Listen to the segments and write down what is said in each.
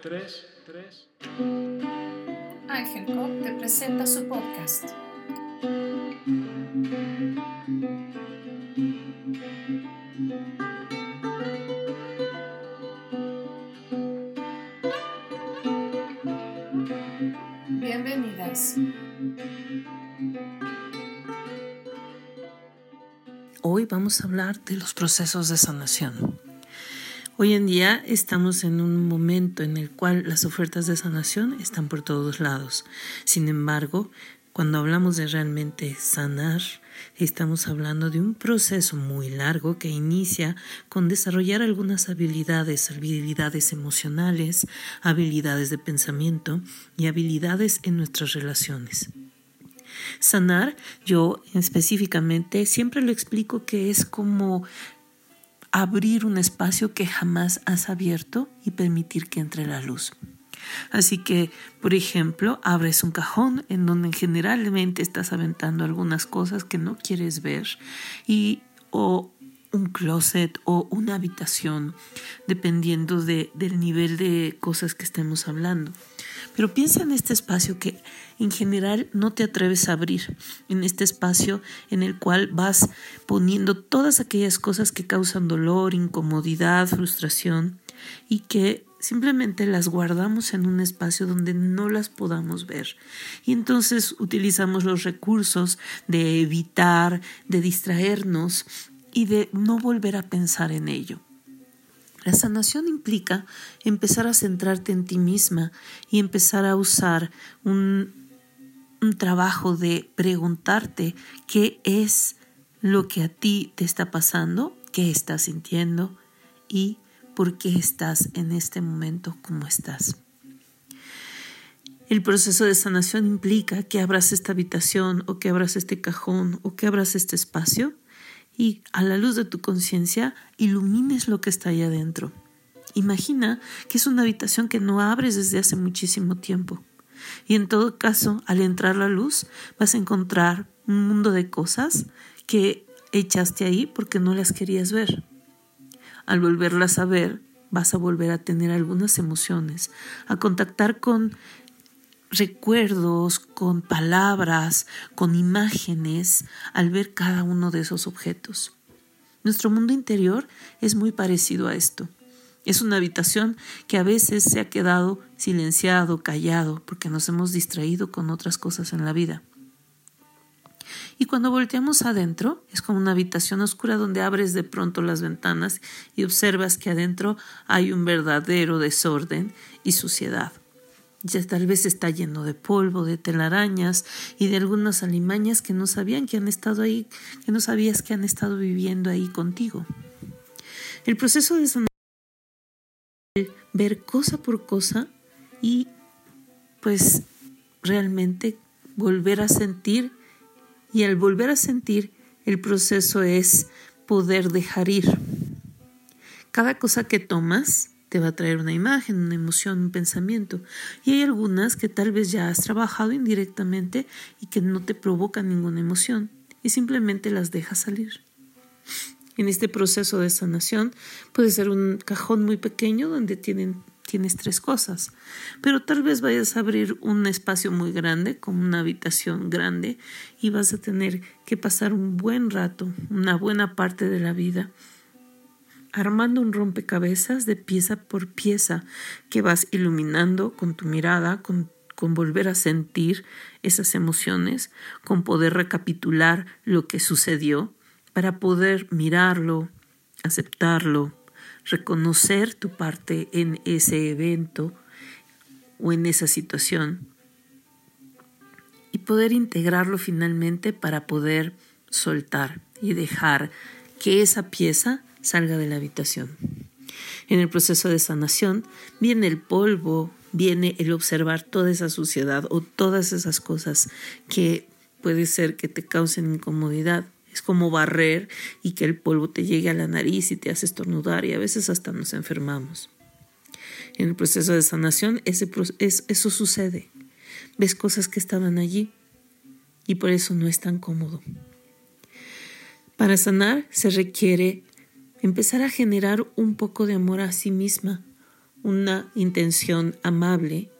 tres, tres. Ángel Cop te presenta su podcast. Bienvenidas. Hoy vamos a hablar de los procesos de sanación. Hoy en día estamos en un momento en el cual las ofertas de sanación están por todos lados. Sin embargo, cuando hablamos de realmente sanar, estamos hablando de un proceso muy largo que inicia con desarrollar algunas habilidades, habilidades emocionales, habilidades de pensamiento y habilidades en nuestras relaciones. Sanar, yo específicamente siempre lo explico que es como abrir un espacio que jamás has abierto y permitir que entre la luz. Así que, por ejemplo, abres un cajón en donde generalmente estás aventando algunas cosas que no quieres ver y o un closet o una habitación, dependiendo de, del nivel de cosas que estemos hablando. Pero piensa en este espacio que en general no te atreves a abrir, en este espacio en el cual vas poniendo todas aquellas cosas que causan dolor, incomodidad, frustración y que simplemente las guardamos en un espacio donde no las podamos ver. Y entonces utilizamos los recursos de evitar, de distraernos y de no volver a pensar en ello. La sanación implica empezar a centrarte en ti misma y empezar a usar un, un trabajo de preguntarte qué es lo que a ti te está pasando, qué estás sintiendo y por qué estás en este momento como estás. El proceso de sanación implica que abras esta habitación o que abras este cajón o que abras este espacio y a la luz de tu conciencia ilumines lo que está ahí adentro. Imagina que es una habitación que no abres desde hace muchísimo tiempo. Y en todo caso, al entrar la luz, vas a encontrar un mundo de cosas que echaste ahí porque no las querías ver. Al volverlas a ver, vas a volver a tener algunas emociones, a contactar con recuerdos, con palabras, con imágenes al ver cada uno de esos objetos. Nuestro mundo interior es muy parecido a esto. Es una habitación que a veces se ha quedado silenciado, callado, porque nos hemos distraído con otras cosas en la vida. Y cuando volteamos adentro, es como una habitación oscura donde abres de pronto las ventanas y observas que adentro hay un verdadero desorden y suciedad. Ya tal vez está lleno de polvo, de telarañas y de algunas alimañas que no sabían que han estado ahí, que no sabías que han estado viviendo ahí contigo. El proceso de ver cosa por cosa y pues realmente volver a sentir y al volver a sentir el proceso es poder dejar ir. Cada cosa que tomas te va a traer una imagen, una emoción, un pensamiento. Y hay algunas que tal vez ya has trabajado indirectamente y que no te provocan ninguna emoción y simplemente las dejas salir en este proceso de sanación puede ser un cajón muy pequeño donde tienen, tienes tres cosas, pero tal vez vayas a abrir un espacio muy grande, como una habitación grande, y vas a tener que pasar un buen rato, una buena parte de la vida armando un rompecabezas de pieza por pieza que vas iluminando con tu mirada, con, volver a sentir esas emociones, con poder recapitular lo que sucedió para poder mirarlo, aceptarlo, reconocer tu parte en ese evento o en esa situación y poder integrarlo finalmente para poder soltar y dejar que esa pieza salga de la habitación. En el proceso de sanación viene el polvo, viene el observar toda esa suciedad o todas esas cosas que puede ser que te causen incomodidad es como barrer y que el polvo te llegue a la nariz y te hace estornudar y a veces hasta nos enfermamos. En el proceso de sanación ese, eso sucede. Ves cosas que estaban allí y por eso no es tan cómodo. Para sanar se requiere empezar a generar un poco de amor a sí misma, una intención amable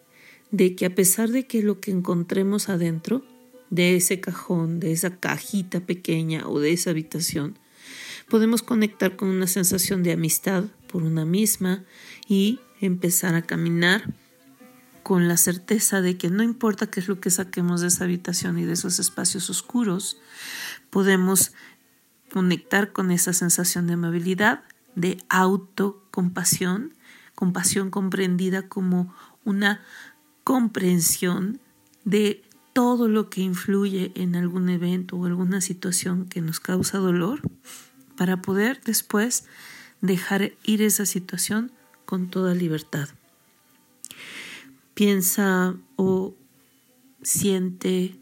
de que a pesar de que lo que encontremos adentro de ese cajón, de esa cajita pequeña o de esa habitación, podemos conectar con una sensación de amistad por una misma y empezar a caminar con la certeza de que no importa qué es lo que saquemos de esa habitación y de esos espacios oscuros, podemos conectar con esa sensación de amabilidad, de autocompasión, compasión comprendida como una comprensión de todo lo que influye en algún evento o alguna situación que nos causa dolor para poder después dejar ir esa situación con toda libertad. Piensa o siente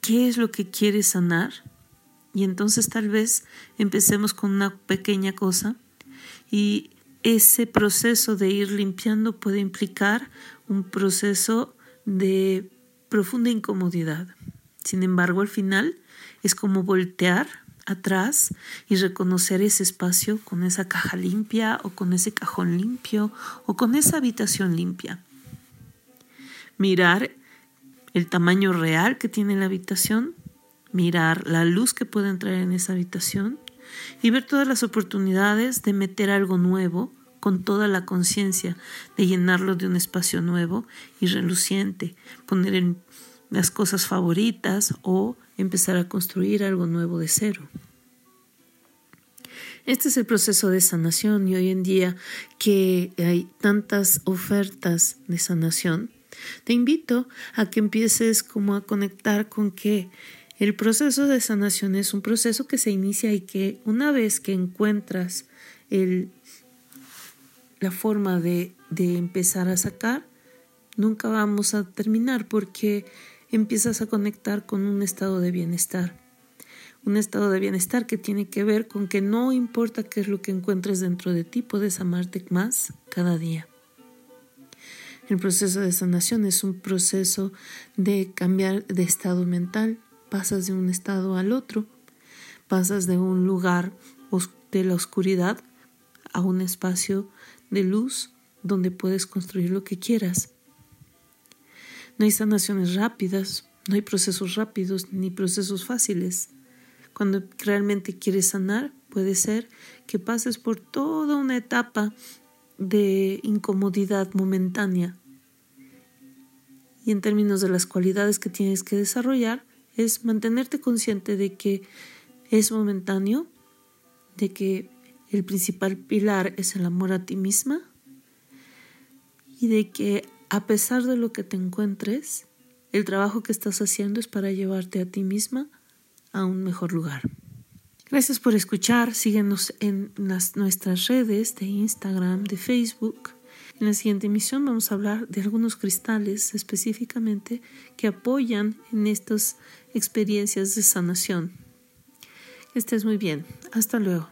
qué es lo que quieres sanar y entonces tal vez empecemos con una pequeña cosa y ese proceso de ir limpiando puede implicar un proceso de profunda incomodidad. Sin embargo, al final es como voltear atrás y reconocer ese espacio con esa caja limpia o con ese cajón limpio o con esa habitación limpia. Mirar el tamaño real que tiene la habitación, mirar la luz que puede entrar en esa habitación y ver todas las oportunidades de meter algo nuevo con toda la conciencia, de llenarlo de un espacio nuevo y reluciente, poner en las cosas favoritas o empezar a construir algo nuevo de cero. Este es el proceso de sanación y hoy en día que hay tantas ofertas de sanación, te invito a que empieces como a conectar con que el proceso de sanación es un proceso que se inicia y que una vez que encuentras la forma de, de empezar a sacar, nunca vamos a terminar porque empiezas a conectar con un estado de bienestar. Un estado de bienestar que tiene que ver con que no importa qué es lo que encuentres dentro de ti, puedes amarte más cada día. El proceso de sanación es un proceso de cambiar de estado mental. Pasas de un estado al otro, pasas de un lugar de la oscuridad a un espacio de luz donde puedes construir lo que quieras. No hay sanaciones rápidas, no hay procesos rápidos ni procesos fáciles. Cuando realmente quieres sanar, puede ser que pases por toda una etapa de incomodidad momentánea. Y en términos de las cualidades que tienes que desarrollar, es mantenerte consciente de que es momentáneo, de que el principal pilar es el amor a ti misma y de que a pesar de lo que te encuentres, el trabajo que estás haciendo es para llevarte a ti misma a un mejor lugar. Gracias por escuchar. Síguenos en las, nuestras redes de Instagram, de Facebook. En la siguiente emisión vamos a hablar de algunos cristales específicamente que apoyan en estas experiencias de sanación. Que estés muy bien. Hasta luego.